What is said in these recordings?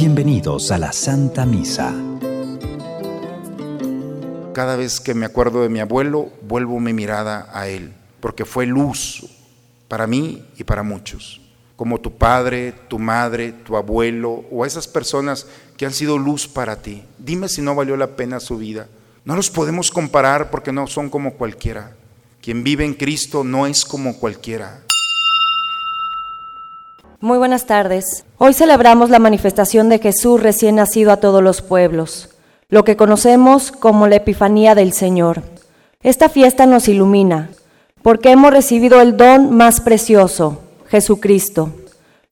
Bienvenidos a la Santa Misa. Cada vez que me acuerdo de mi abuelo, vuelvo mi mirada a él, porque fue luz para mí y para muchos, como tu padre, tu madre, tu abuelo o esas personas que han sido luz para ti. Dime si no valió la pena su vida. No los podemos comparar porque no son como cualquiera. Quien vive en Cristo no es como cualquiera. Muy buenas tardes. Hoy celebramos la manifestación de Jesús recién nacido a todos los pueblos, lo que conocemos como la Epifanía del Señor. Esta fiesta nos ilumina, porque hemos recibido el don más precioso, Jesucristo.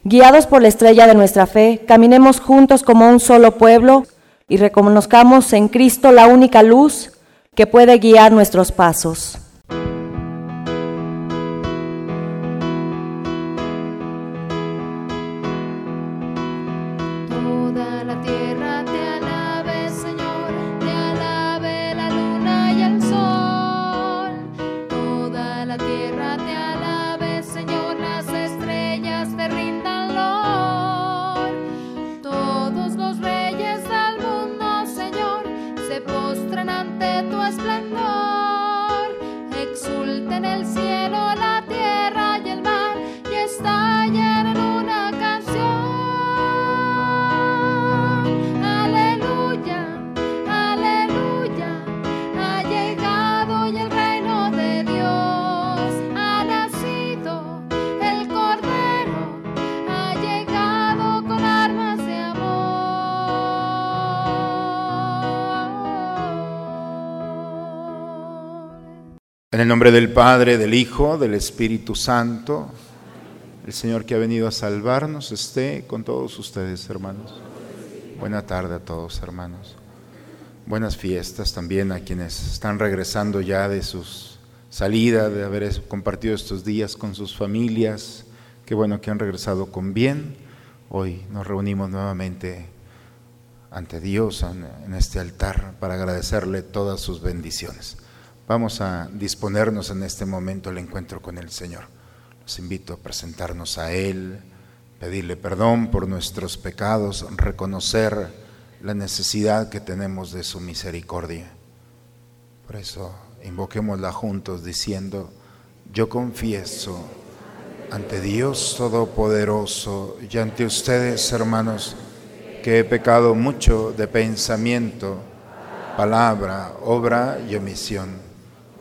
Guiados por la estrella de nuestra fe, caminemos juntos como un solo pueblo y reconozcamos en Cristo la única luz que puede guiar nuestros pasos. En el nombre del Padre, del Hijo, del Espíritu Santo, el Señor que ha venido a salvarnos esté con todos ustedes, hermanos. Buena tarde a todos, hermanos. Buenas fiestas también a quienes están regresando ya de sus salida, de haber compartido estos días con sus familias. Qué bueno que han regresado con bien. Hoy nos reunimos nuevamente ante Dios en este altar para agradecerle todas sus bendiciones. Vamos a disponernos en este momento al encuentro con el Señor. Los invito a presentarnos a Él, pedirle perdón por nuestros pecados, reconocer la necesidad que tenemos de su misericordia. Por eso invoquémosla juntos diciendo, yo confieso ante Dios Todopoderoso y ante ustedes, hermanos, que he pecado mucho de pensamiento, palabra, obra y omisión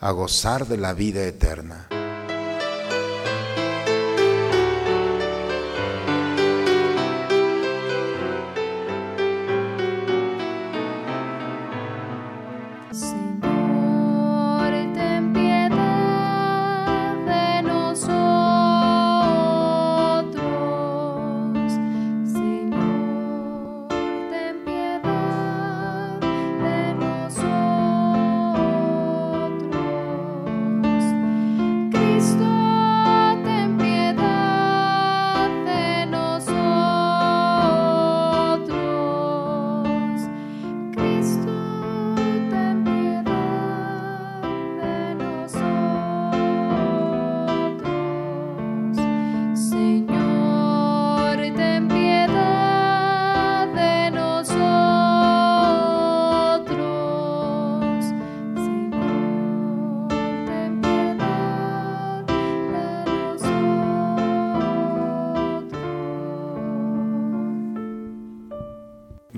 a gozar de la vida eterna.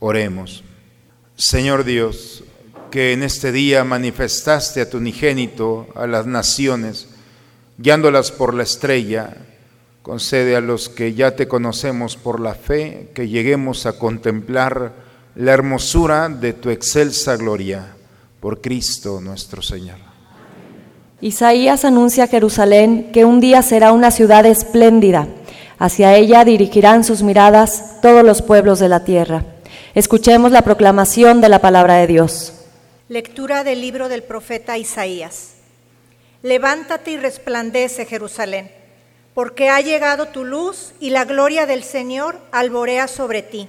Oremos. Señor Dios, que en este día manifestaste a tu unigénito a las naciones, guiándolas por la estrella, concede a los que ya te conocemos por la fe que lleguemos a contemplar la hermosura de tu excelsa gloria, por Cristo nuestro Señor. Isaías anuncia a Jerusalén que un día será una ciudad espléndida. Hacia ella dirigirán sus miradas todos los pueblos de la tierra. Escuchemos la proclamación de la palabra de Dios. Lectura del libro del profeta Isaías. Levántate y resplandece, Jerusalén, porque ha llegado tu luz y la gloria del Señor alborea sobre ti.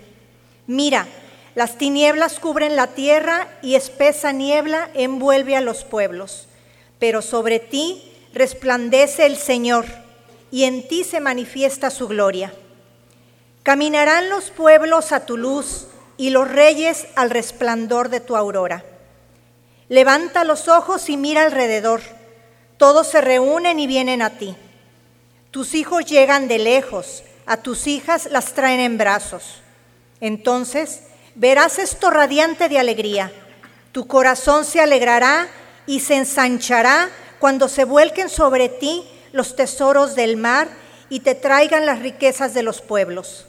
Mira, las tinieblas cubren la tierra y espesa niebla envuelve a los pueblos, pero sobre ti resplandece el Señor y en ti se manifiesta su gloria. Caminarán los pueblos a tu luz y los reyes al resplandor de tu aurora. Levanta los ojos y mira alrededor. Todos se reúnen y vienen a ti. Tus hijos llegan de lejos, a tus hijas las traen en brazos. Entonces verás esto radiante de alegría. Tu corazón se alegrará y se ensanchará cuando se vuelquen sobre ti los tesoros del mar y te traigan las riquezas de los pueblos.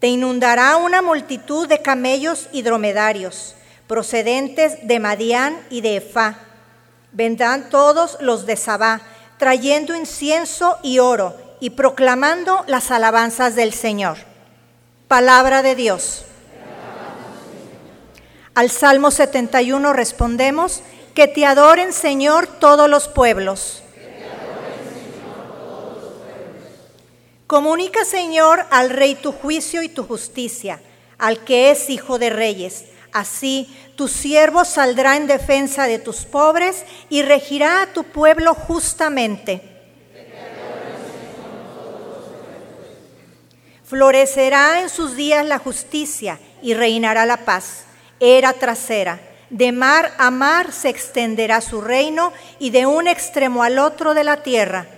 Te inundará una multitud de camellos y dromedarios procedentes de Madián y de Efá. Vendrán todos los de Sabá, trayendo incienso y oro y proclamando las alabanzas del Señor. Palabra de Dios. Al Salmo 71 respondemos, que te adoren Señor todos los pueblos. Comunica Señor al Rey tu juicio y tu justicia, al que es Hijo de Reyes Así tu siervo saldrá en defensa de tus pobres y regirá a tu pueblo justamente. Florecerá en sus días la justicia y reinará la paz. Era trasera. De mar a mar se extenderá su reino y de un extremo al otro de la tierra.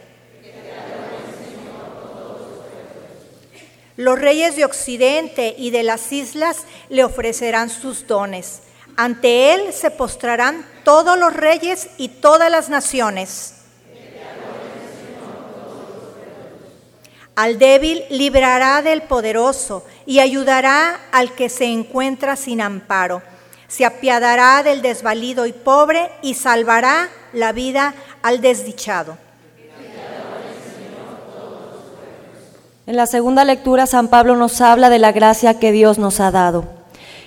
Los reyes de Occidente y de las islas le ofrecerán sus dones. Ante él se postrarán todos los reyes y todas las naciones. Al débil librará del poderoso y ayudará al que se encuentra sin amparo. Se apiadará del desvalido y pobre y salvará la vida al desdichado. En la segunda lectura San Pablo nos habla de la gracia que Dios nos ha dado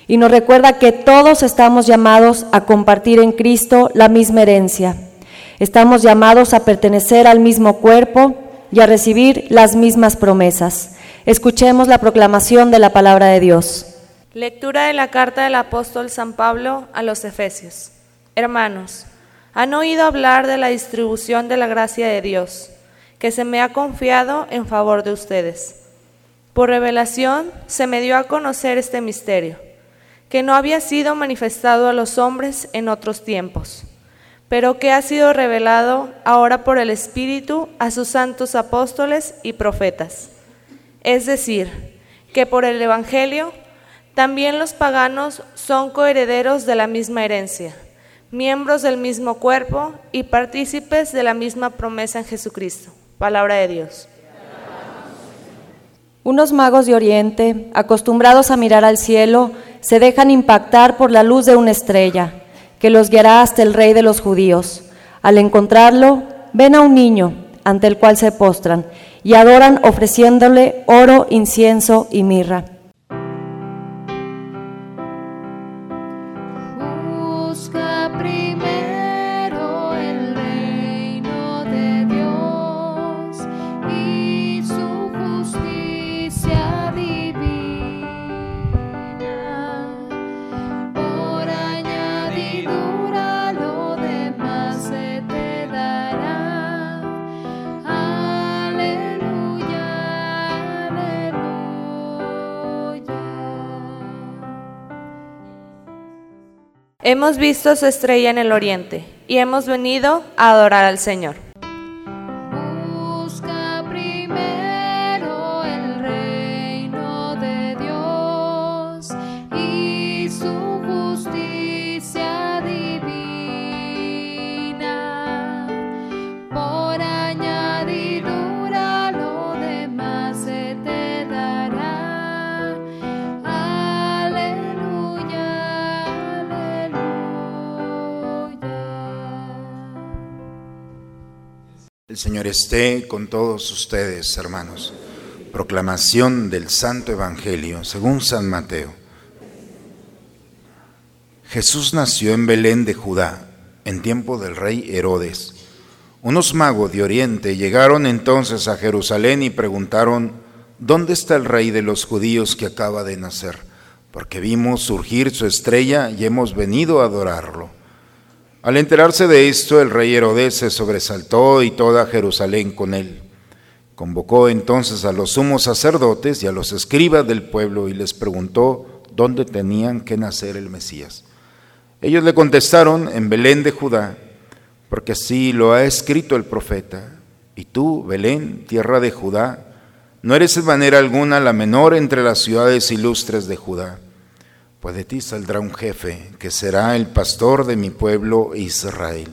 y nos recuerda que todos estamos llamados a compartir en Cristo la misma herencia. Estamos llamados a pertenecer al mismo cuerpo y a recibir las mismas promesas. Escuchemos la proclamación de la palabra de Dios. Lectura de la carta del apóstol San Pablo a los Efesios. Hermanos, han oído hablar de la distribución de la gracia de Dios que se me ha confiado en favor de ustedes. Por revelación se me dio a conocer este misterio, que no había sido manifestado a los hombres en otros tiempos, pero que ha sido revelado ahora por el Espíritu a sus santos apóstoles y profetas. Es decir, que por el Evangelio también los paganos son coherederos de la misma herencia, miembros del mismo cuerpo y partícipes de la misma promesa en Jesucristo. Palabra de Dios. Unos magos de Oriente, acostumbrados a mirar al cielo, se dejan impactar por la luz de una estrella, que los guiará hasta el rey de los judíos. Al encontrarlo, ven a un niño, ante el cual se postran, y adoran ofreciéndole oro, incienso y mirra. Hemos visto su estrella en el oriente y hemos venido a adorar al Señor. El Señor esté con todos ustedes, hermanos. Proclamación del Santo Evangelio según San Mateo. Jesús nació en Belén de Judá, en tiempo del rey Herodes. Unos magos de Oriente llegaron entonces a Jerusalén y preguntaron, ¿dónde está el rey de los judíos que acaba de nacer? Porque vimos surgir su estrella y hemos venido a adorarlo. Al enterarse de esto, el rey Herodes se sobresaltó y toda Jerusalén con él. Convocó entonces a los sumos sacerdotes y a los escribas del pueblo y les preguntó dónde tenían que nacer el Mesías. Ellos le contestaron en Belén de Judá, porque así lo ha escrito el profeta. Y tú, Belén, tierra de Judá, no eres en manera alguna la menor entre las ciudades ilustres de Judá pues de ti saldrá un jefe que será el pastor de mi pueblo Israel.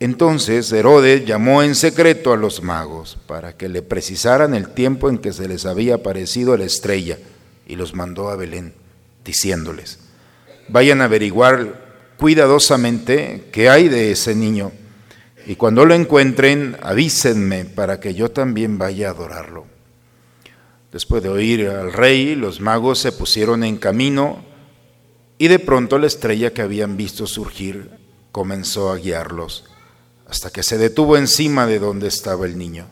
Entonces Herodes llamó en secreto a los magos para que le precisaran el tiempo en que se les había aparecido la estrella y los mandó a Belén, diciéndoles, vayan a averiguar cuidadosamente qué hay de ese niño y cuando lo encuentren avísenme para que yo también vaya a adorarlo. Después de oír al rey, los magos se pusieron en camino y de pronto la estrella que habían visto surgir comenzó a guiarlos hasta que se detuvo encima de donde estaba el niño.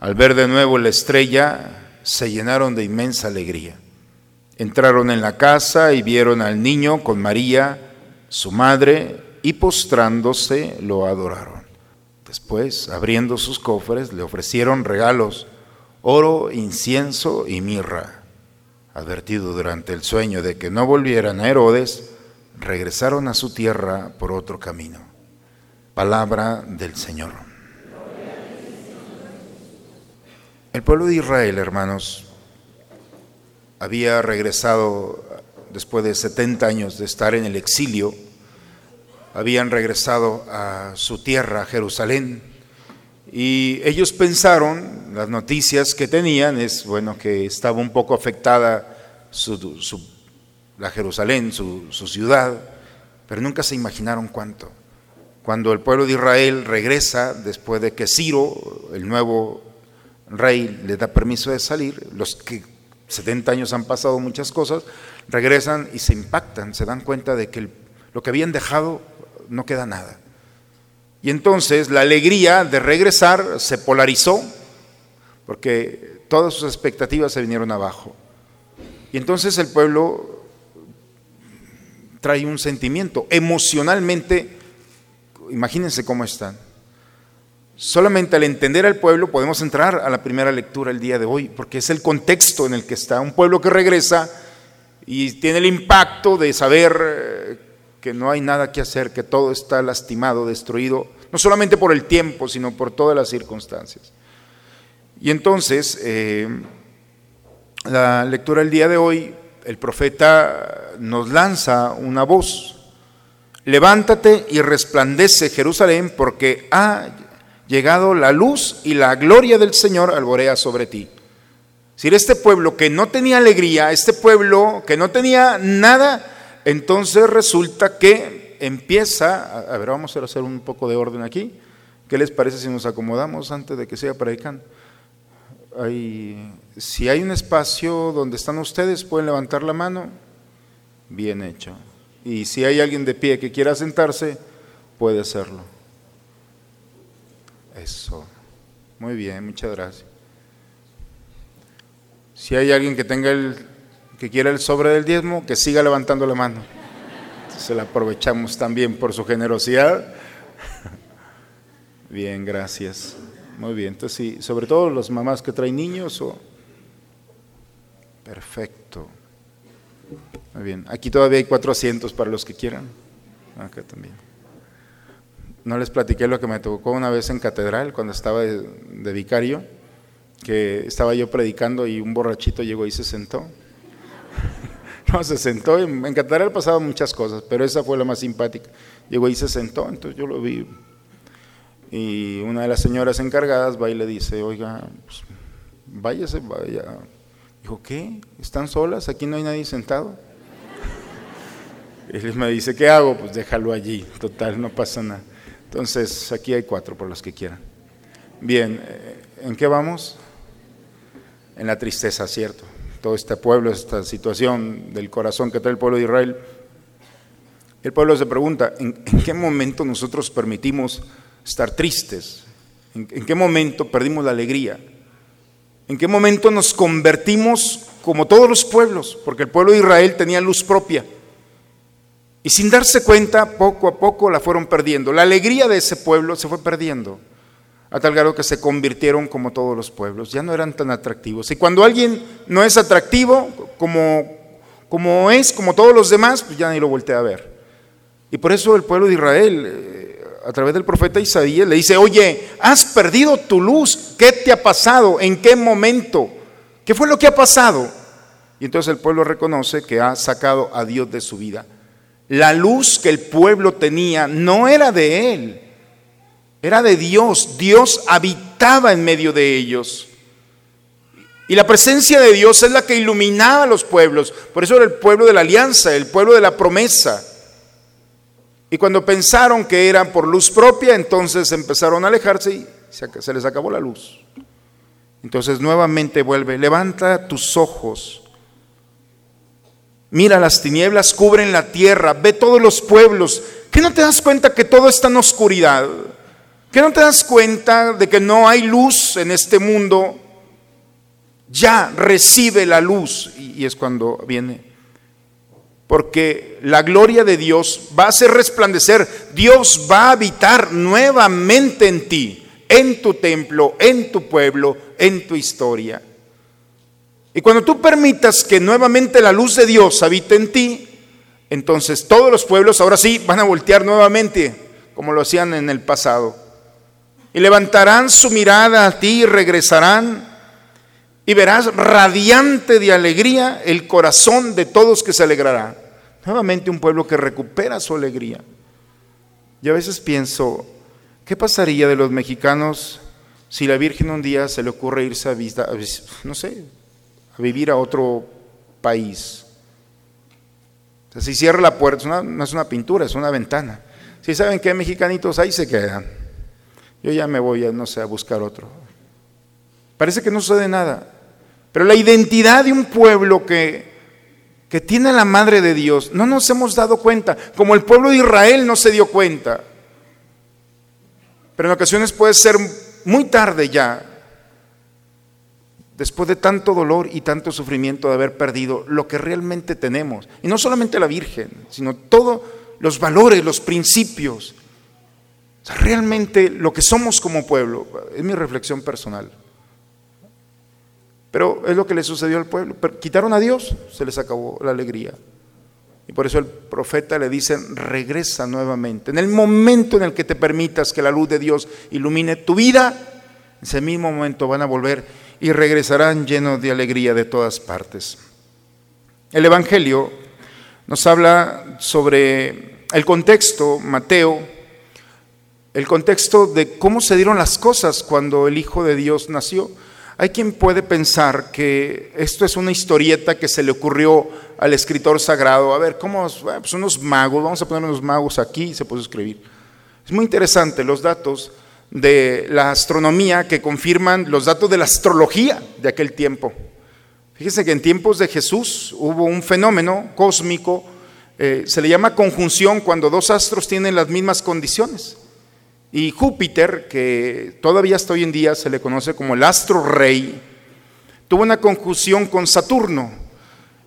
Al ver de nuevo la estrella, se llenaron de inmensa alegría. Entraron en la casa y vieron al niño con María, su madre, y postrándose lo adoraron. Después, abriendo sus cofres, le ofrecieron regalos oro, incienso y mirra. Advertido durante el sueño de que no volvieran a Herodes, regresaron a su tierra por otro camino. Palabra del Señor. El pueblo de Israel, hermanos, había regresado después de 70 años de estar en el exilio, habían regresado a su tierra, Jerusalén, y ellos pensaron, las noticias que tenían es, bueno, que estaba un poco afectada su, su- la Jerusalén, su, ciudad, pero nunca se imaginaron cuánto. Cuando el pueblo de Israel regresa, después de que Ciro, el nuevo rey, le da permiso de salir, los que 70 años han pasado muchas cosas, regresan y se impactan, se dan cuenta de que lo que habían dejado no queda nada. Y entonces la alegría de regresar se polarizó, porque todas sus expectativas se vinieron abajo. Y entonces el pueblo trae un sentimiento, emocionalmente, imagínense cómo están. Solamente al entender al pueblo podemos entrar a la primera lectura el día de hoy, porque es el contexto en el que está un pueblo que regresa y tiene el impacto de saber eh, que no hay nada que hacer, que todo está lastimado, destruido, no solamente por el tiempo, sino por todas las circunstancias. Y entonces, eh, la lectura del día de hoy, el profeta nos lanza una voz. Levántate y resplandece Jerusalén porque ha llegado la luz y la gloria del Señor alborea sobre ti. Si este pueblo que no tenía alegría, este pueblo que no tenía nada, entonces resulta que empieza, a, ver, vamos a hacer un poco de orden aquí. ¿Qué les parece si nos acomodamos antes de que siga predicando? Hay, si hay un espacio donde están ustedes, pueden levantar la mano. Bien hecho. Y si hay alguien de pie que quiera sentarse, puede hacerlo. Eso. Muy bien, muchas gracias. Si hay alguien que tenga el que quiera el sobre del diezmo, que siga levantando la mano. Se la aprovechamos también por su generosidad. Bien, gracias. Muy bien. Entonces, sí, sobre todo las mamás que traen niños perfecto. Muy bien. Aquí todavía hay cuatro asientos para los que quieran. Acá también. No les platiqué lo que me tocó una vez en catedral cuando estaba de, de vicario, que estaba yo predicando y un borrachito llegó y se sentó. No, se sentó. En, en catedral pasaban muchas cosas, pero esa fue la más simpática. Llegó y se sentó, entonces yo lo vi. Y una de las señoras encargadas va y le dice, oiga, pues, váyase, vaya. Dijo, ¿qué? ¿Están solas? Aquí no hay nadie sentado. Y él me dice, ¿qué hago? Pues déjalo allí, total, no pasa nada. Entonces, aquí hay cuatro por los que quieran. Bien, eh, ¿en qué vamos? En la tristeza, ¿cierto? Todo este pueblo, esta situación del corazón que trae el pueblo de Israel. El pueblo se pregunta, ¿en, qué momento nosotros permitimos estar tristes? ¿En, ¿En qué momento perdimos la alegría? ¿En qué momento nos convertimos como todos los pueblos? Porque el pueblo de Israel tenía luz propia. Y sin darse cuenta, poco a poco la fueron perdiendo. La alegría de ese pueblo se fue perdiendo. A tal grado que se convirtieron como todos los pueblos. Ya no eran tan atractivos. Y cuando alguien no es atractivo, como, como es, como todos los demás, pues ya ni lo voltea a ver. Y por eso el pueblo de Israel, eh, a través del profeta Isaías, le dice, oye, has perdido tu luz. ¿Qué te ha pasado? ¿En qué momento? ¿Qué fue lo que ha pasado? Y entonces el pueblo reconoce que ha sacado a Dios de su vida. La luz que el pueblo tenía no era de él, era de Dios. Dios habitaba en medio de ellos. Y la presencia de Dios es la que iluminaba a los pueblos. Por eso era el pueblo de la alianza, el pueblo de la promesa. Y cuando pensaron que eran por luz propia, entonces empezaron a alejarse y se les acabó la luz. Entonces nuevamente vuelve, levanta tus ojos. Mira, las tinieblas cubren la tierra, ve todos los pueblos. ¿Qué no te das cuenta que todo está en oscuridad? ¿Qué no te das cuenta de que no hay luz en este mundo? Ya recibe la luz. Y es cuando viene. Porque la gloria de Dios va a hacer resplandecer. Dios va a habitar nuevamente en ti, en tu templo, en tu pueblo, en tu historia. Y cuando tú permitas que nuevamente la luz de Dios habite en ti, entonces todos los pueblos ahora sí van a voltear nuevamente, como lo hacían en el pasado. Y levantarán su mirada a ti y regresarán. Y verás radiante de alegría el corazón de todos que se alegrará. Nuevamente un pueblo que recupera su alegría. Yo a veces pienso, ¿qué pasaría de los mexicanos si la Virgen un día se le ocurre irse a visitar, no sé, a vivir a otro país. O sea, si cierra la puerta, no es una pintura, es una ventana. Si saben que mexicanitos ahí se quedan. Yo ya me voy a, no sé, a buscar otro. Parece que no sucede nada. Pero la identidad de un pueblo que, que tiene a la Madre de Dios, no nos hemos dado cuenta, como el pueblo de Israel no se dio cuenta. Pero en ocasiones puede ser muy tarde ya, después de tanto dolor y tanto sufrimiento de haber perdido lo que realmente tenemos. Y no solamente la Virgen, sino todos los valores, los principios. Realmente lo que somos como pueblo, es mi reflexión personal. Pero es lo que le sucedió al pueblo. Quitaron a Dios, se les acabó la alegría. Y por eso el profeta le dice, regresa nuevamente. En el momento en el que te permitas que la luz de Dios ilumine tu vida, en ese mismo momento van a volver y regresarán llenos de alegría de todas partes. El Evangelio nos habla sobre el contexto, Mateo, el contexto de cómo se dieron las cosas cuando el Hijo de Dios nació. Hay quien puede pensar que esto es una historieta que se le ocurrió al escritor sagrado. A ver, ¿cómo? Pues unos magos, vamos a poner unos magos aquí y se puede escribir. Es muy interesante los datos de la astronomía que confirman los datos de la astrología de aquel tiempo. Fíjense que en tiempos de Jesús hubo un fenómeno cósmico, eh, se le llama conjunción cuando dos astros tienen las mismas condiciones. Y Júpiter, que todavía hasta hoy en día se le conoce como el astro rey, tuvo una conjunción con Saturno.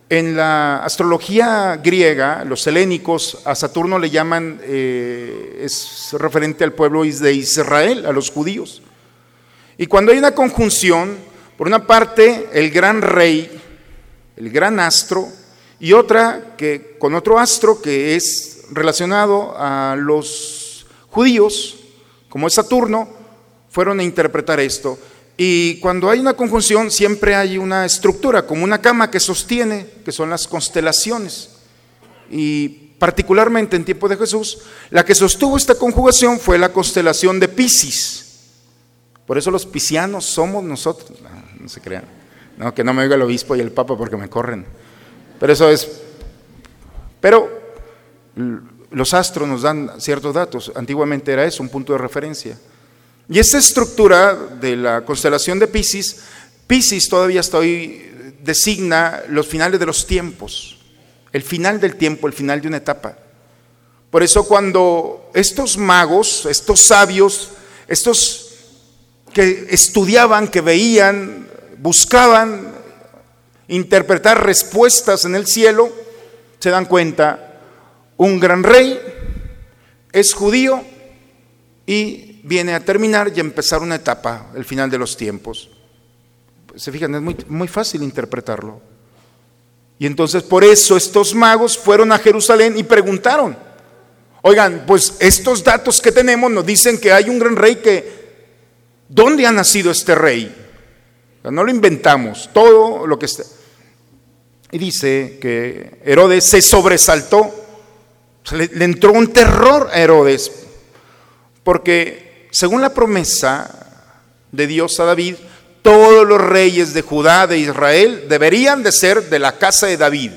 En la astrología griega, los helénicos a Saturno le llaman, eh, es referente al pueblo de Israel, a los judíos. Y cuando hay una conjunción, por una parte el gran rey, el gran astro, y otra que con otro astro que es relacionado a los judíos, como es Saturno, fueron a interpretar esto. Y cuando hay una conjunción siempre hay una estructura, como una cama que sostiene, que son las constelaciones. Y particularmente en tiempo de Jesús, la que sostuvo esta conjugación fue la constelación de Pisces. Por eso los piscianos somos nosotros. No, no se crean. No, que no me oiga el obispo y el papa porque me corren. Pero eso es. Pero los astros nos dan ciertos datos. Antiguamente era eso, un punto de referencia. Y esta estructura de la constelación de Pisces, Pisces todavía estoy designa los finales de los tiempos, el final del tiempo, el final de una etapa. Por eso cuando estos magos, estos sabios, estos que estudiaban, que veían, buscaban interpretar respuestas en el cielo, se dan cuenta, un gran rey es judío y viene a terminar y a empezar una etapa, el final de los tiempos. Se fijan, es muy, muy fácil interpretarlo. Y entonces por eso estos magos fueron a Jerusalén y preguntaron, oigan, pues estos datos que tenemos nos dicen que hay un gran rey que ¿Dónde ha nacido este rey? No lo inventamos, todo lo que está. Y dice que Herodes se sobresaltó, le, entró un terror a Herodes, porque según la promesa de Dios a David, todos los reyes de Judá, de Israel, deberían de ser de la casa de David,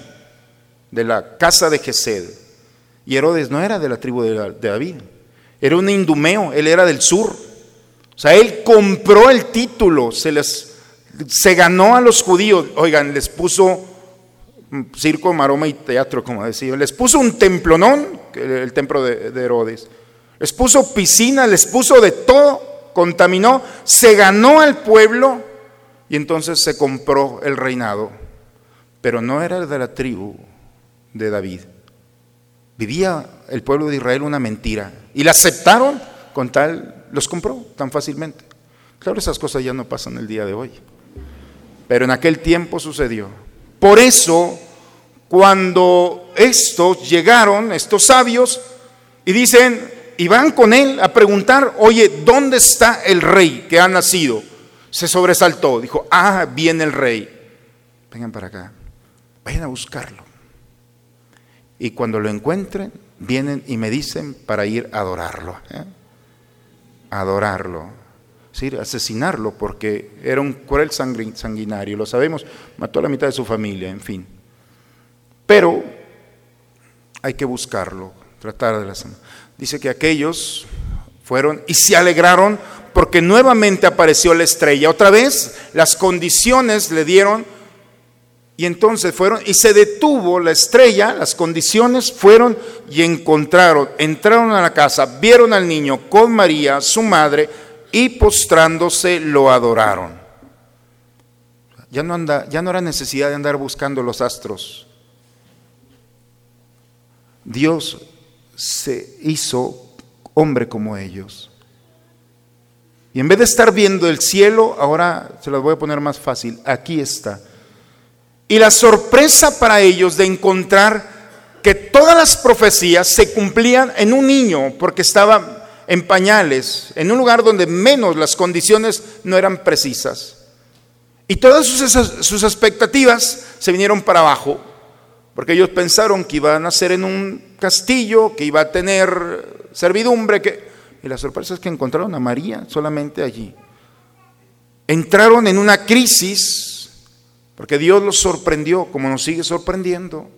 de la casa de Gesed. Y Herodes no era de la tribu de David, era un indumeo, él era del sur. O sea, él compró el título, se les se ganó a los judíos, oigan, les puso circo, maroma y teatro, como decía, les puso un templonón, el templo de, de Herodes, les puso piscina, les puso de todo, contaminó, se ganó al pueblo y entonces se compró el reinado, pero no era de la tribu de David. Vivía el pueblo de Israel una mentira y la aceptaron con tal, los compró tan fácilmente. Claro, esas cosas ya no pasan el día de hoy, pero en aquel tiempo sucedió. Por eso, cuando estos llegaron, estos sabios, y dicen, y van con él a preguntar, oye, ¿dónde está el rey que ha nacido? Se sobresaltó, dijo, ah, viene el rey. Vengan para acá, vayan a buscarlo. Y cuando lo encuentren, vienen y me dicen para ir a adorarlo. ¿eh? adorarlo, ¿sí? asesinarlo, porque era un cruel sanguinario, lo sabemos, mató a la mitad de su familia, en fin. Pero hay que buscarlo, tratar de la... Dice que aquellos fueron y se alegraron porque nuevamente apareció la estrella. Otra vez las condiciones le dieron y entonces fueron y se detuvo la estrella, las condiciones fueron y encontraron, entraron a la casa, vieron al niño con María, su madre, y postrándose lo adoraron. Ya no, anda, ya no era necesidad de andar buscando los astros. Dios se hizo hombre como ellos. Y en vez de estar viendo el cielo, ahora se las voy a poner más fácil, aquí está y la sorpresa para ellos de encontrar que todas las profecías se cumplían en un niño, porque estaba en pañales, en un lugar donde menos las condiciones no eran precisas. Y todas sus, expectativas se vinieron para abajo, porque ellos pensaron que iba a nacer en un castillo, que iba a tener servidumbre, que... y la sorpresa es que encontraron a María solamente allí. Entraron en una crisis porque Dios los sorprendió como nos sigue sorprendiendo.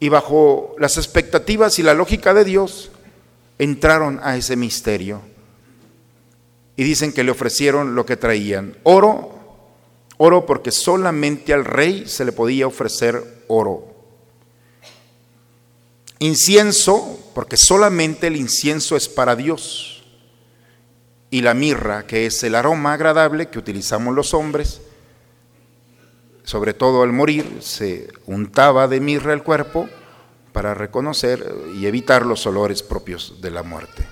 Y bajo las expectativas y la lógica de Dios, entraron a ese misterio. Y dicen que le ofrecieron lo que traían. Oro, oro porque solamente al rey se le podía ofrecer oro. Incienso, porque solamente el incienso es para Dios. Y la mirra, que es el aroma agradable que utilizamos los hombres, sobre todo al morir, se untaba de mirra el cuerpo para reconocer y evitar los olores propios de la muerte.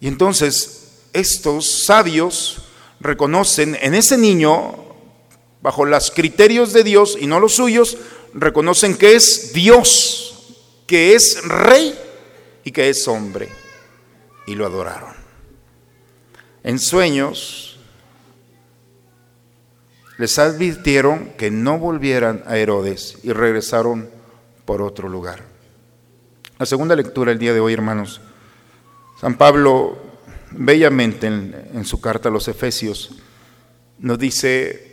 Y entonces estos sabios reconocen en ese niño, bajo los criterios de Dios y no los suyos, reconocen que es Dios, que es rey y que es hombre. Y lo adoraron. En sueños les advirtieron que no volvieran a Herodes y regresaron por otro lugar. La segunda lectura el día de hoy, hermanos. San Pablo, bellamente en, en su carta a los Efesios, nos dice,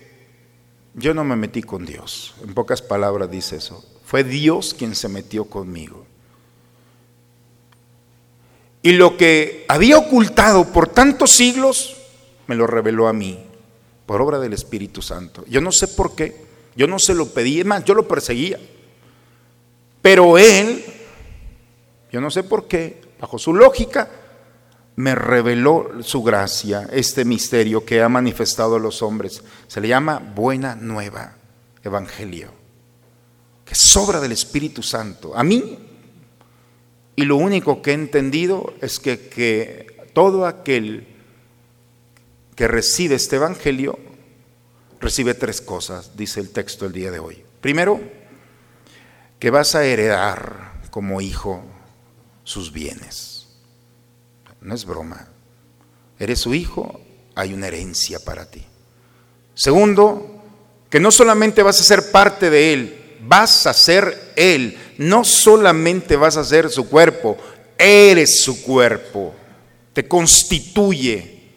yo no me metí con Dios. En pocas palabras dice eso. Fue Dios quien se metió conmigo. Y lo que había ocultado por tantos siglos, me lo reveló a mí, por obra del Espíritu Santo. Yo no sé por qué, yo no se lo pedí, es más, yo lo perseguía. Pero Él, yo no sé por qué, bajo su lógica, me reveló su gracia, este misterio que ha manifestado a los hombres. Se le llama buena nueva, evangelio, que sobra del Espíritu Santo. A mí, y lo único que he entendido es que, que todo aquel que recibe este evangelio recibe tres cosas, dice el texto el día de hoy. Primero, que vas a heredar como hijo sus bienes. No es broma. Eres su hijo, hay una herencia para ti. Segundo, que no solamente vas a ser parte de él, vas a ser él. No solamente vas a ser su cuerpo, eres su cuerpo. Te constituye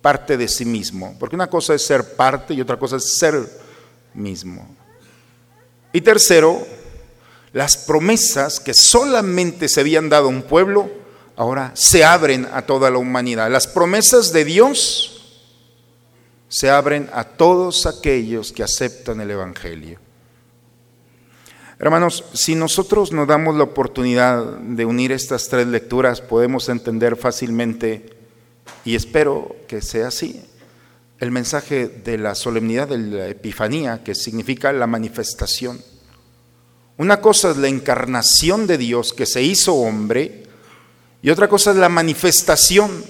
parte de sí mismo. Porque una cosa es ser parte y otra cosa es ser mismo. Y tercero, las promesas que solamente se habían dado a un pueblo, ahora se abren a toda la humanidad. Las promesas de Dios se abren a todos aquellos que aceptan el Evangelio. Hermanos, si nosotros nos damos la oportunidad de unir estas tres lecturas, podemos entender fácilmente, y espero que sea así, el mensaje de la solemnidad de la Epifanía, que significa la manifestación. Una cosa es la encarnación de Dios que se hizo hombre, y otra cosa es la manifestación.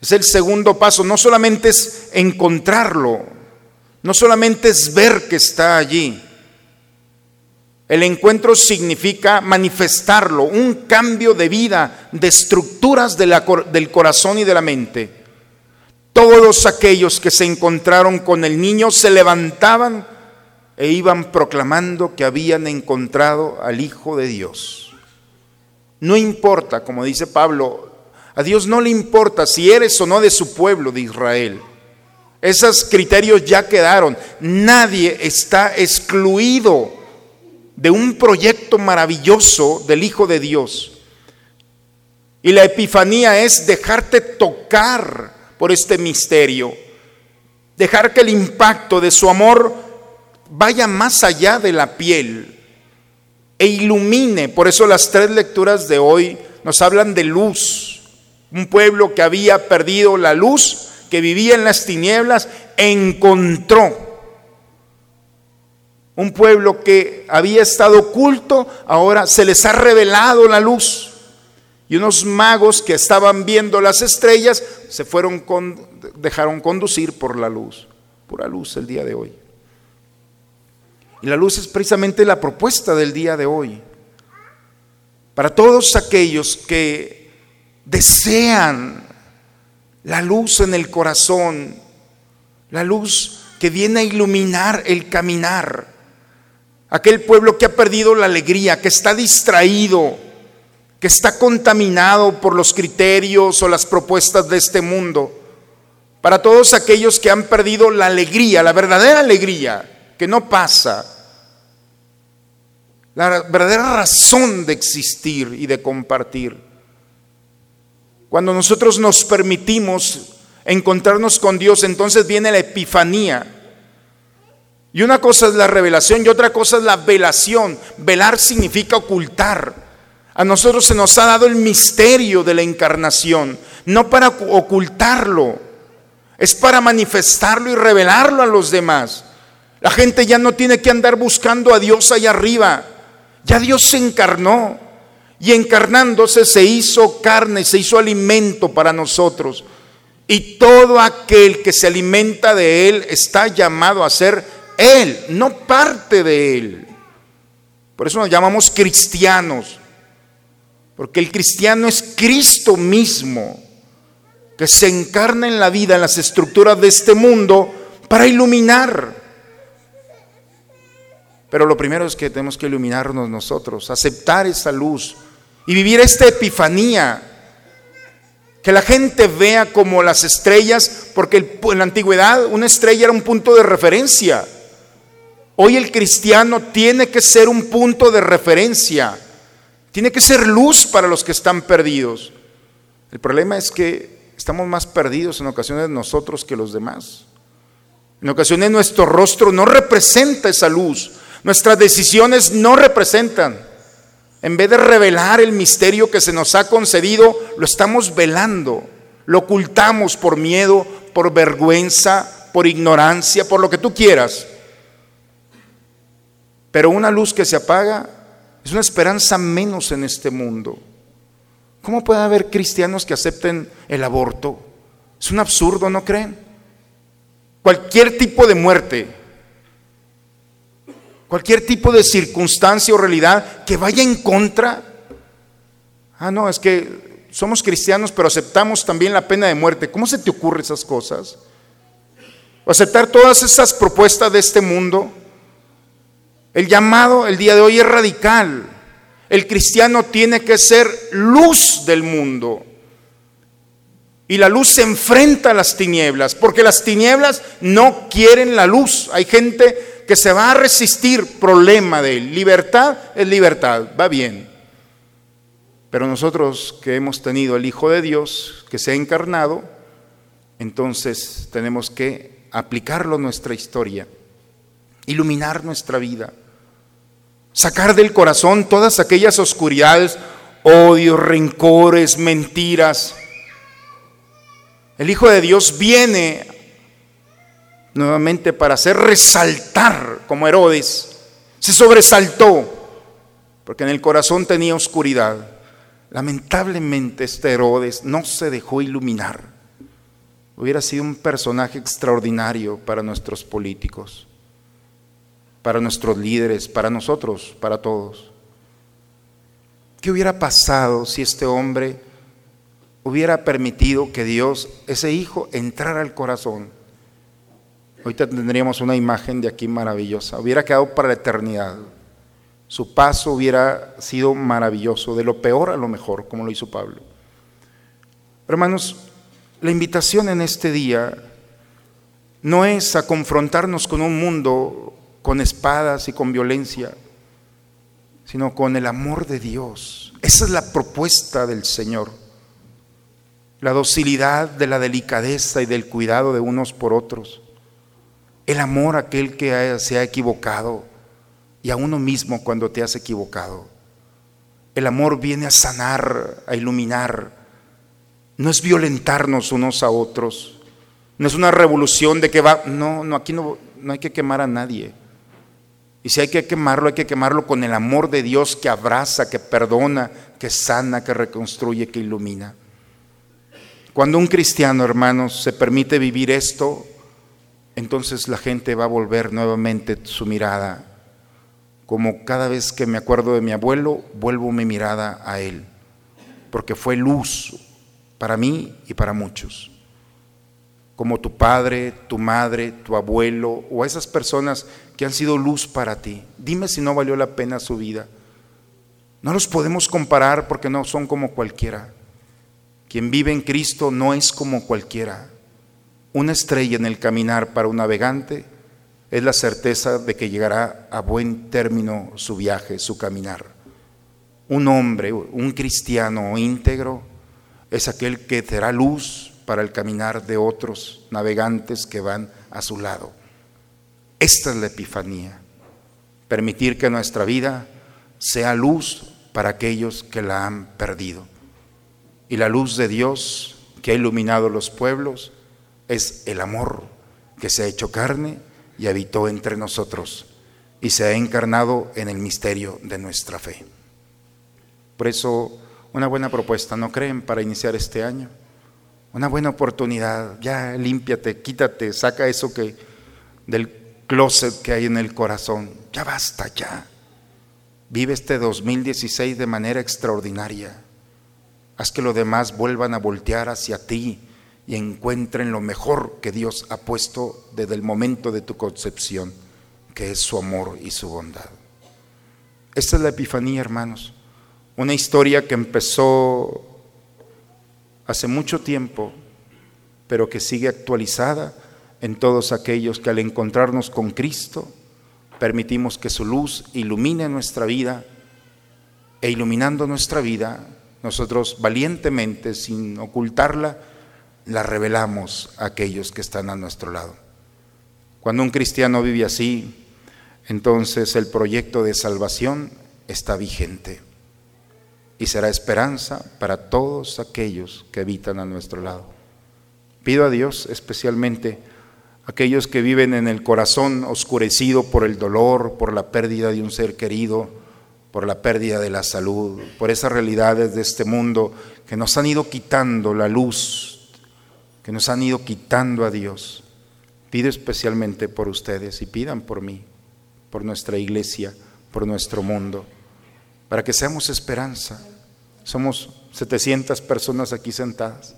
Es el segundo paso, no solamente es encontrarlo, no solamente es ver que está allí, el encuentro significa manifestarlo, un cambio de vida, de estructuras de la, del corazón y de la mente. Todos aquellos que se encontraron con el niño se levantaban e iban proclamando que habían encontrado al Hijo de Dios. No importa, como dice Pablo, a Dios no le importa si eres o no de su pueblo de Israel. Esos criterios ya quedaron. Nadie está excluido de un proyecto maravilloso del Hijo de Dios. Y la epifanía es dejarte tocar por este misterio, dejar que el impacto de su amor vaya más allá de la piel e ilumine. Por eso las tres lecturas de hoy nos hablan de luz. Un pueblo que había perdido la luz, que vivía en las tinieblas, encontró un pueblo que había estado oculto, ahora se les ha revelado la luz. Y unos magos que estaban viendo las estrellas se fueron con, dejaron conducir por la luz, pura luz el día de hoy. Y la luz es precisamente la propuesta del día de hoy. Para todos aquellos que desean la luz en el corazón, la luz que viene a iluminar el caminar, Aquel pueblo que ha perdido la alegría, que está distraído, que está contaminado por los criterios o las propuestas de este mundo. Para todos aquellos que han perdido la alegría, la verdadera alegría, que no pasa, la verdadera razón de existir y de compartir. Cuando nosotros nos permitimos encontrarnos con Dios, entonces viene la epifanía, y una cosa es la revelación y otra cosa es la velación. Velar significa ocultar. A nosotros se nos ha dado el misterio de la encarnación, no para ocultarlo, es para manifestarlo y revelarlo a los demás. La gente ya no tiene que andar buscando a Dios allá arriba. Ya Dios se encarnó y encarnándose se hizo carne, se hizo alimento para nosotros. Y todo aquel que se alimenta de Él está llamado a ser él, no parte de Él. Por eso nos llamamos cristianos, porque el cristiano es Cristo mismo, que se encarna en la vida, en las estructuras de este mundo, para iluminar. Pero lo primero es que tenemos que iluminarnos nosotros, aceptar esa luz y vivir esta epifanía. Que la gente vea como las estrellas, porque en la antigüedad una estrella era un punto de referencia. Hoy el cristiano tiene que ser un punto de referencia, tiene que ser luz para los que están perdidos. El problema es que estamos más perdidos en ocasiones nosotros que los demás. En ocasiones nuestro rostro no representa esa luz, nuestras decisiones no representan. En vez de revelar el misterio que se nos ha concedido, lo estamos velando, lo ocultamos por miedo, por vergüenza, por ignorancia, por lo que tú quieras. Pero una luz que se apaga es una esperanza menos en este mundo. ¿Cómo puede haber cristianos que acepten el aborto? Es un absurdo, ¿no creen? Cualquier tipo de muerte, cualquier tipo de circunstancia o realidad que vaya en contra. Ah, no, es que somos cristianos, pero aceptamos también la pena de muerte. ¿Cómo se te ocurren esas cosas? ¿O aceptar todas esas propuestas de este mundo. El llamado el día de hoy es radical. El cristiano tiene que ser luz del mundo. Y la luz se enfrenta a las tinieblas, porque las tinieblas no quieren la luz. Hay gente que se va a resistir, problema de él. Libertad es libertad, va bien. Pero nosotros que hemos tenido el Hijo de Dios, que se ha encarnado, entonces tenemos que aplicarlo a nuestra historia, iluminar nuestra vida sacar del corazón todas aquellas oscuridades, odios, rencores, mentiras. El Hijo de Dios viene nuevamente para hacer resaltar como Herodes. Se sobresaltó porque en el corazón tenía oscuridad. Lamentablemente este Herodes no se dejó iluminar. Hubiera sido un personaje extraordinario para nuestros políticos para nuestros líderes, para nosotros, para todos. ¿Qué hubiera pasado si este hombre hubiera permitido que Dios, ese hijo, entrara al corazón? Ahorita tendríamos una imagen de aquí maravillosa. Hubiera quedado para la eternidad. Su paso hubiera sido maravilloso, de lo peor a lo mejor, como lo hizo Pablo. Hermanos, la invitación en este día no es a confrontarnos con un mundo con espadas y con violencia, sino con el amor de Dios. Esa es la propuesta del Señor. La docilidad de la delicadeza y del cuidado de unos por otros. El amor a aquel que se ha equivocado y a uno mismo cuando te has equivocado. El amor viene a sanar, a iluminar. No es violentarnos unos a otros. No es una revolución de que va, no, no, aquí no, no hay que quemar a nadie. Y si hay que quemarlo, hay que quemarlo con el amor de Dios que abraza, que perdona, que sana, que reconstruye, que ilumina. Cuando un cristiano, hermanos, se permite vivir esto, entonces la gente va a volver nuevamente su mirada. Como cada vez que me acuerdo de mi abuelo, vuelvo mi mirada a él, porque fue luz para mí y para muchos. Como tu padre, tu madre, tu abuelo o esas personas que han sido luz para ti. Dime si no valió la pena su vida. No los podemos comparar porque no son como cualquiera. Quien vive en Cristo no es como cualquiera. Una estrella en el caminar para un navegante es la certeza de que llegará a buen término su viaje, su caminar. Un hombre, un cristiano íntegro, es aquel que será luz para el caminar de otros navegantes que van a su lado. Esta es la Epifanía. Permitir que nuestra vida sea luz para aquellos que la han perdido. Y la luz de Dios que ha iluminado los pueblos es el amor que se ha hecho carne y habitó entre nosotros y se ha encarnado en el misterio de nuestra fe. Por eso, una buena propuesta, ¿no creen? Para iniciar este año. Una buena oportunidad. Ya límpiate, quítate, saca eso que del closet que hay en el corazón. Ya basta, ya. Vive este 2016 de manera extraordinaria. Haz que los demás vuelvan a voltear hacia ti y encuentren lo mejor que Dios ha puesto desde el momento de tu concepción, que es su amor y su bondad. Esta es la Epifanía, hermanos. Una historia que empezó hace mucho tiempo, pero que sigue actualizada en todos aquellos que al encontrarnos con Cristo, permitimos que su luz ilumine nuestra vida e iluminando nuestra vida, nosotros valientemente, sin ocultarla, la revelamos a aquellos que están a nuestro lado. Cuando un cristiano vive así, entonces el proyecto de salvación está vigente y será esperanza para todos aquellos que habitan a nuestro lado. Pido a Dios especialmente aquellos que viven en el corazón oscurecido por el dolor, por la pérdida de un ser querido, por la pérdida de la salud, por esas realidades de este mundo que nos han ido quitando la luz, que nos han ido quitando a Dios. Pido especialmente por ustedes y pidan por mí, por nuestra iglesia, por nuestro mundo, para que seamos esperanza. Somos 700 personas aquí sentadas.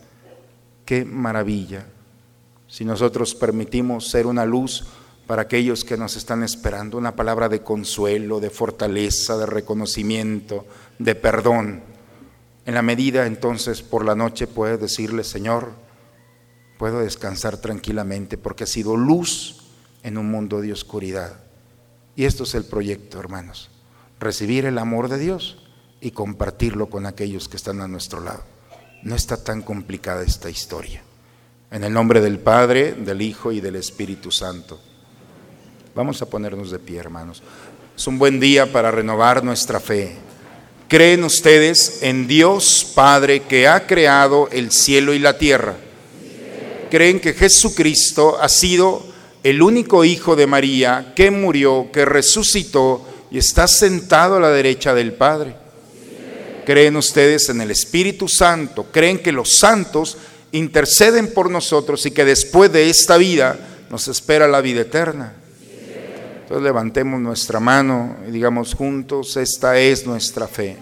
Qué maravilla si nosotros permitimos ser una luz para aquellos que nos están esperando, una palabra de consuelo, de fortaleza, de reconocimiento, de perdón. En la medida entonces por la noche puedes decirle, Señor, puedo descansar tranquilamente porque ha sido luz en un mundo de oscuridad. Y esto es el proyecto, hermanos, recibir el amor de Dios y compartirlo con aquellos que están a nuestro lado. No está tan complicada esta historia. En el nombre del Padre, del Hijo y del Espíritu Santo. Vamos a ponernos de pie, hermanos. Es un buen día para renovar nuestra fe. ¿Creen ustedes en Dios Padre que ha creado el cielo y la tierra? ¿Creen que Jesucristo ha sido el único Hijo de María que murió, que resucitó y está sentado a la derecha del Padre? ¿Creen ustedes en el Espíritu Santo? ¿Creen que los santos interceden por nosotros y que después de esta vida nos espera la vida eterna. Entonces levantemos nuestra mano y digamos juntos, esta es nuestra fe.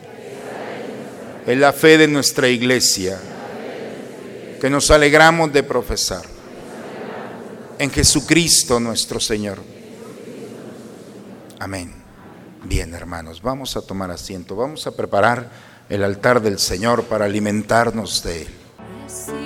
Es la fe de nuestra iglesia que nos alegramos de profesar en Jesucristo nuestro Señor. Amén. Bien, hermanos, vamos a tomar asiento, vamos a preparar el altar del Señor para alimentarnos de Él.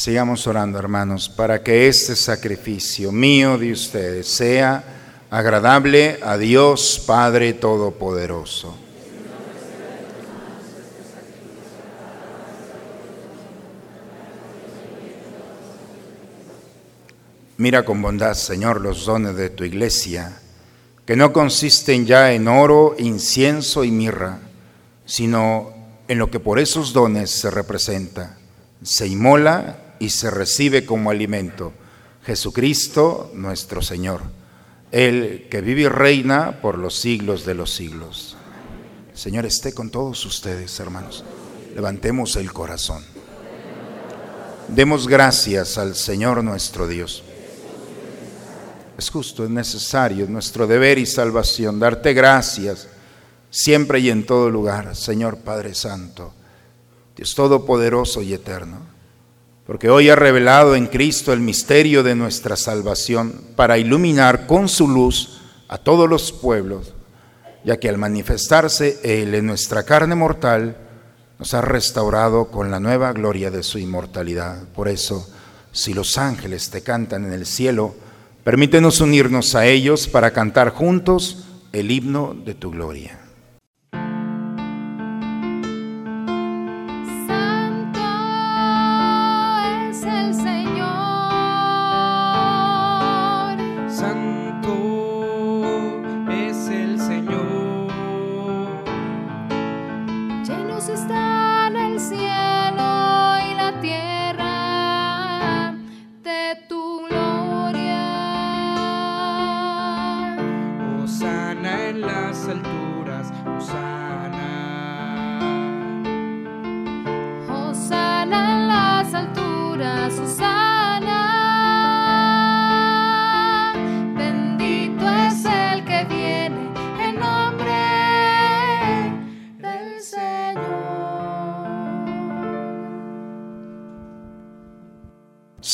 Sigamos orando, hermanos, para que este sacrificio mío de ustedes sea agradable a Dios Padre Todopoderoso. Mira con bondad, Señor, los dones de tu iglesia, que no consisten ya en oro, incienso y mirra, sino en lo que por esos dones se representa. Se inmola y se recibe como alimento. Jesucristo nuestro Señor, el que vive y reina por los siglos de los siglos. Señor esté con todos ustedes, hermanos. Levantemos el corazón. Demos gracias al Señor nuestro Dios. Es justo, es necesario, es nuestro deber y salvación, darte gracias siempre y en todo lugar, Señor Padre Santo, Dios Todopoderoso y Eterno, porque hoy ha revelado en Cristo el misterio de nuestra salvación para iluminar con su luz a todos los pueblos, ya que al manifestarse Él en nuestra carne mortal, nos ha restaurado con la nueva gloria de su inmortalidad. Por eso, si los ángeles te cantan en el cielo, Permítenos unirnos a ellos para cantar juntos el himno de tu gloria.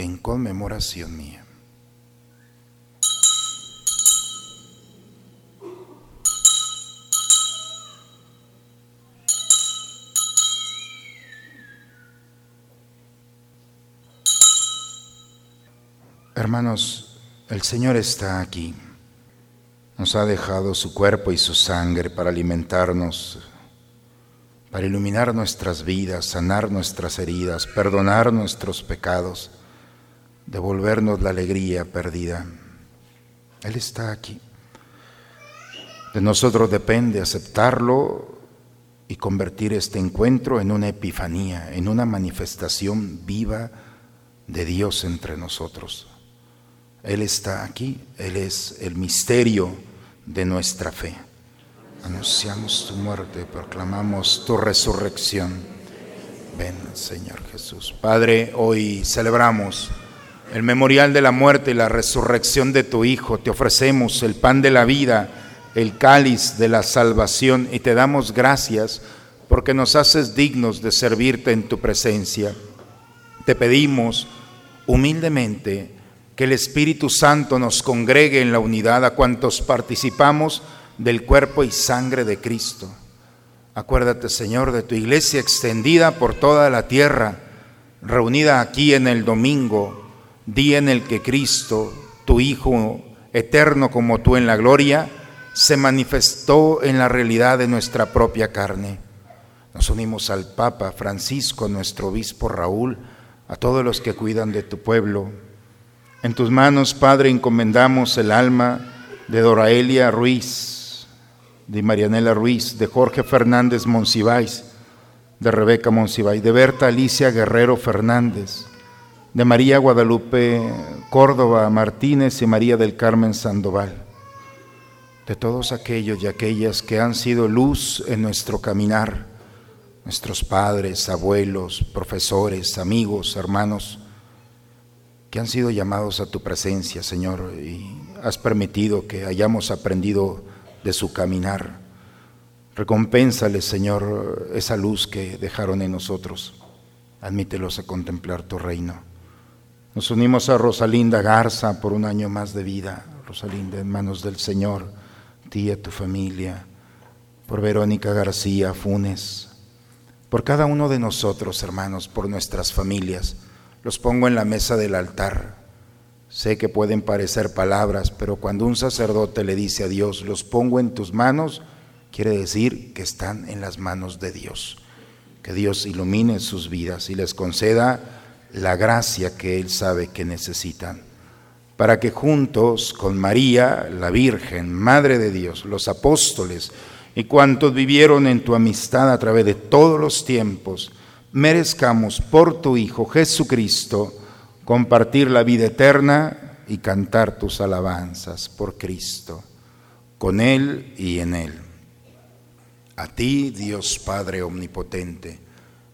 en conmemoración mía. Hermanos, el Señor está aquí. Nos ha dejado su cuerpo y su sangre para alimentarnos, para iluminar nuestras vidas, sanar nuestras heridas, perdonar nuestros pecados, devolvernos la alegría perdida. Él está aquí. De nosotros depende aceptarlo y convertir este encuentro en una epifanía, en una manifestación viva de Dios entre nosotros. Él está aquí, Él es el misterio de nuestra fe. Anunciamos tu muerte, proclamamos tu resurrección. Ven, Señor Jesús. Padre, hoy celebramos el memorial de la muerte y la resurrección de tu Hijo. Te ofrecemos el pan de la vida, el cáliz de la salvación y te damos gracias porque nos haces dignos de servirte en tu presencia. Te pedimos humildemente que el Espíritu Santo nos congregue en la unidad a cuantos participamos del cuerpo y sangre de Cristo. Acuérdate, Señor, de tu iglesia extendida por toda la tierra, reunida aquí en el domingo, día en el que Cristo, tu Hijo eterno como tú en la gloria, se manifestó en la realidad de nuestra propia carne. Nos unimos al Papa Francisco, nuestro obispo Raúl, a todos los que cuidan de tu pueblo. En tus manos, Padre, encomendamos el alma de Doraelia Ruiz, de Marianela Ruiz, de Jorge Fernández Monsiváis, de Rebeca Monsiváis, de Berta Alicia Guerrero Fernández, de María Guadalupe Córdoba Martínez y María del Carmen Sandoval, de todos aquellos y aquellas que han sido luz en nuestro caminar, nuestros padres, abuelos, profesores, amigos, hermanos, que han sido llamados a tu presencia, Señor, y has permitido que hayamos aprendido de su caminar. Recompénsales, Señor, esa luz que dejaron en nosotros. Admítelos a contemplar tu reino. Nos unimos a Rosalinda Garza por un año más de vida. Rosalinda, en manos del Señor, tía, tu familia, por Verónica García Funes, por cada uno de nosotros, hermanos, por nuestras familias. Los pongo en la mesa del altar. Sé que pueden parecer palabras, pero cuando un sacerdote le dice a Dios, los pongo en tus manos, quiere decir que están en las manos de Dios. Que Dios ilumine sus vidas y les conceda la gracia que Él sabe que necesitan, para que juntos con María, la Virgen, Madre de Dios, los apóstoles y cuantos vivieron en tu amistad a través de todos los tiempos, merezcamos por tu Hijo Jesucristo compartir la vida eterna y cantar tus alabanzas por Cristo, con Él y en Él. A ti, Dios Padre Omnipotente,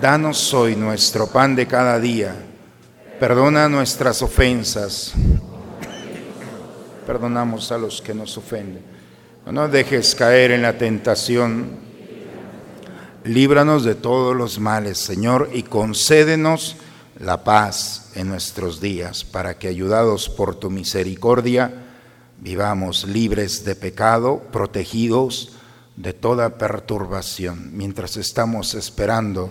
Danos hoy nuestro pan de cada día. Perdona nuestras ofensas. Perdonamos a los que nos ofenden. No nos dejes caer en la tentación. Líbranos de todos los males, Señor, y concédenos la paz en nuestros días, para que, ayudados por tu misericordia, vivamos libres de pecado, protegidos de toda perturbación, mientras estamos esperando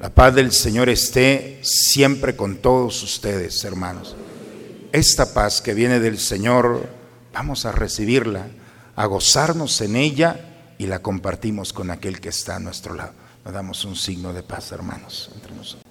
La paz del Señor esté siempre con todos ustedes, hermanos. Esta paz que viene del Señor, vamos a recibirla a gozarnos en ella y la compartimos con aquel que está a nuestro lado. Nos damos un signo de paz, hermanos, entre nosotros.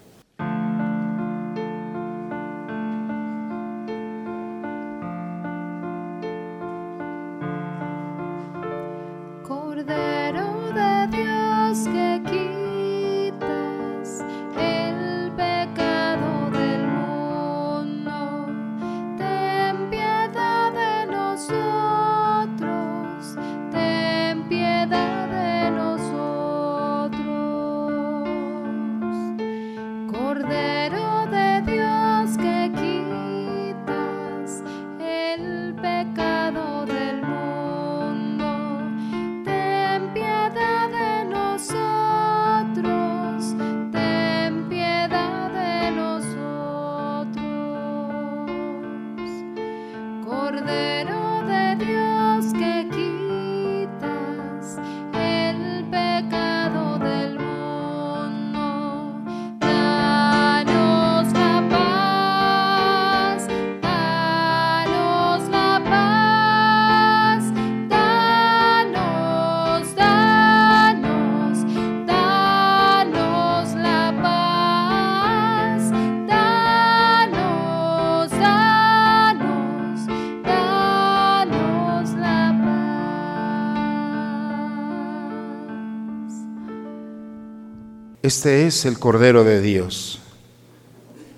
Este es el Cordero de Dios,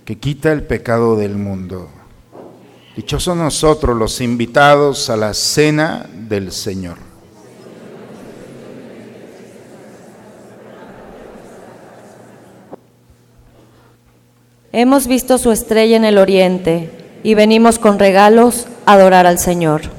que quita el pecado del mundo. Dichosos nosotros los invitados a la cena del Señor. Hemos visto su estrella en el oriente y venimos con regalos a adorar al Señor.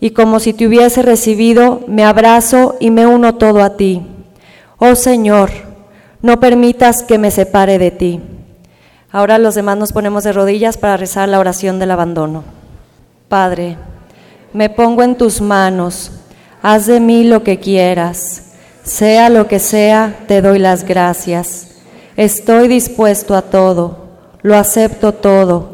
Y como si te hubiese recibido, me abrazo y me uno todo a ti. Oh Señor, no permitas que me separe de ti. Ahora los demás nos ponemos de rodillas para rezar la oración del abandono. Padre, me pongo en tus manos, haz de mí lo que quieras, sea lo que sea, te doy las gracias. Estoy dispuesto a todo, lo acepto todo,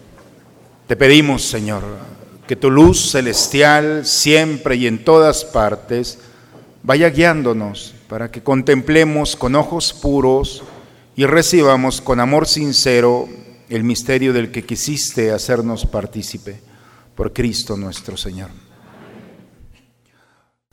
Te pedimos, Señor, que tu luz celestial siempre y en todas partes vaya guiándonos para que contemplemos con ojos puros y recibamos con amor sincero el misterio del que quisiste hacernos partícipe por Cristo nuestro Señor.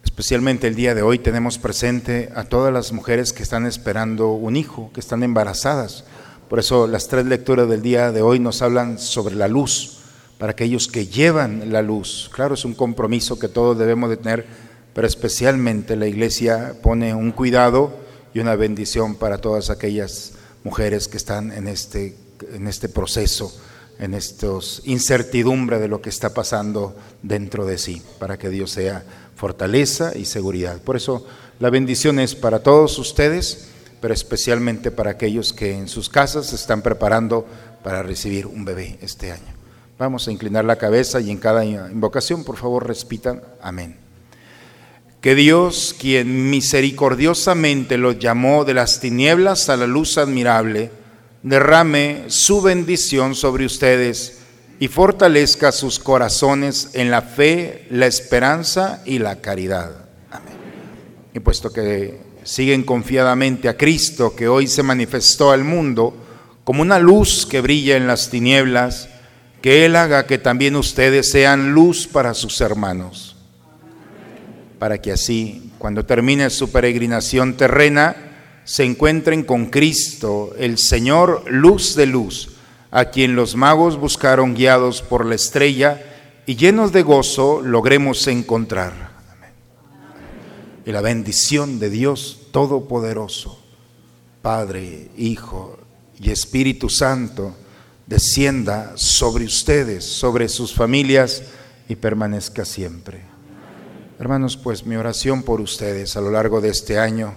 Especialmente el día de hoy tenemos presente a todas las mujeres que están esperando un hijo, que están embarazadas. Por eso las tres lecturas del día de hoy nos hablan sobre la luz, para aquellos que llevan la luz. Claro, es un compromiso que todos debemos de tener, pero especialmente la iglesia pone un cuidado y una bendición para todas aquellas mujeres que están en este, en este proceso, en estos incertidumbre de lo que está pasando dentro de sí, para que Dios sea fortaleza y seguridad. Por eso la bendición es para todos ustedes, pero especialmente para aquellos que en sus casas se están preparando para recibir un bebé este año. Vamos a inclinar la cabeza y en cada invocación, por favor, respitan. Amén. Que Dios, quien misericordiosamente los llamó de las tinieblas a la luz admirable, derrame su bendición sobre ustedes y fortalezca sus corazones en la fe, la esperanza y la caridad. Amén. Y puesto que siguen confiadamente a Cristo, que hoy se manifestó al mundo como una luz que brilla en las tinieblas, que Él haga que también ustedes sean luz para sus hermanos para que así, cuando termine su peregrinación terrena, se encuentren con Cristo, el Señor luz de luz, a quien los magos buscaron guiados por la estrella y llenos de gozo logremos encontrar. Y la bendición de Dios Todopoderoso, Padre, Hijo y Espíritu Santo, descienda sobre ustedes, sobre sus familias y permanezca siempre. Hermanos, pues mi oración por ustedes a lo largo de este año.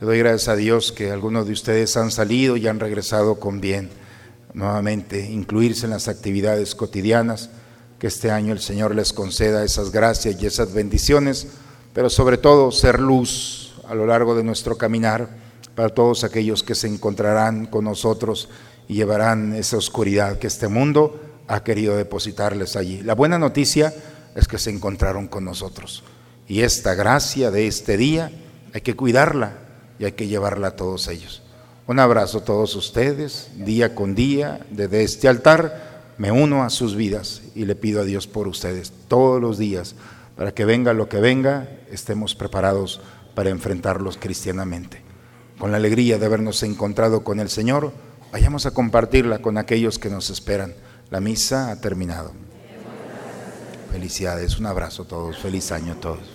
Le doy gracias a Dios que algunos de ustedes han salido y han regresado con bien. Nuevamente, incluirse en las actividades cotidianas. Que este año el Señor les conceda esas gracias y esas bendiciones, pero sobre todo ser luz a lo largo de nuestro caminar para todos aquellos que se encontrarán con nosotros y llevarán esa oscuridad que este mundo ha querido depositarles allí. La buena noticia es que se encontraron con nosotros. Y esta gracia de este día hay que cuidarla y hay que llevarla a todos ellos. Un abrazo a todos ustedes, día con día, desde este altar me uno a sus vidas y le pido a Dios por ustedes todos los días, para que venga lo que venga, estemos preparados para enfrentarlos cristianamente. Con la alegría de habernos encontrado con el Señor, vayamos a compartirla con aquellos que nos esperan. La misa ha terminado. Felicidades, un abrazo a todos, feliz año a todos.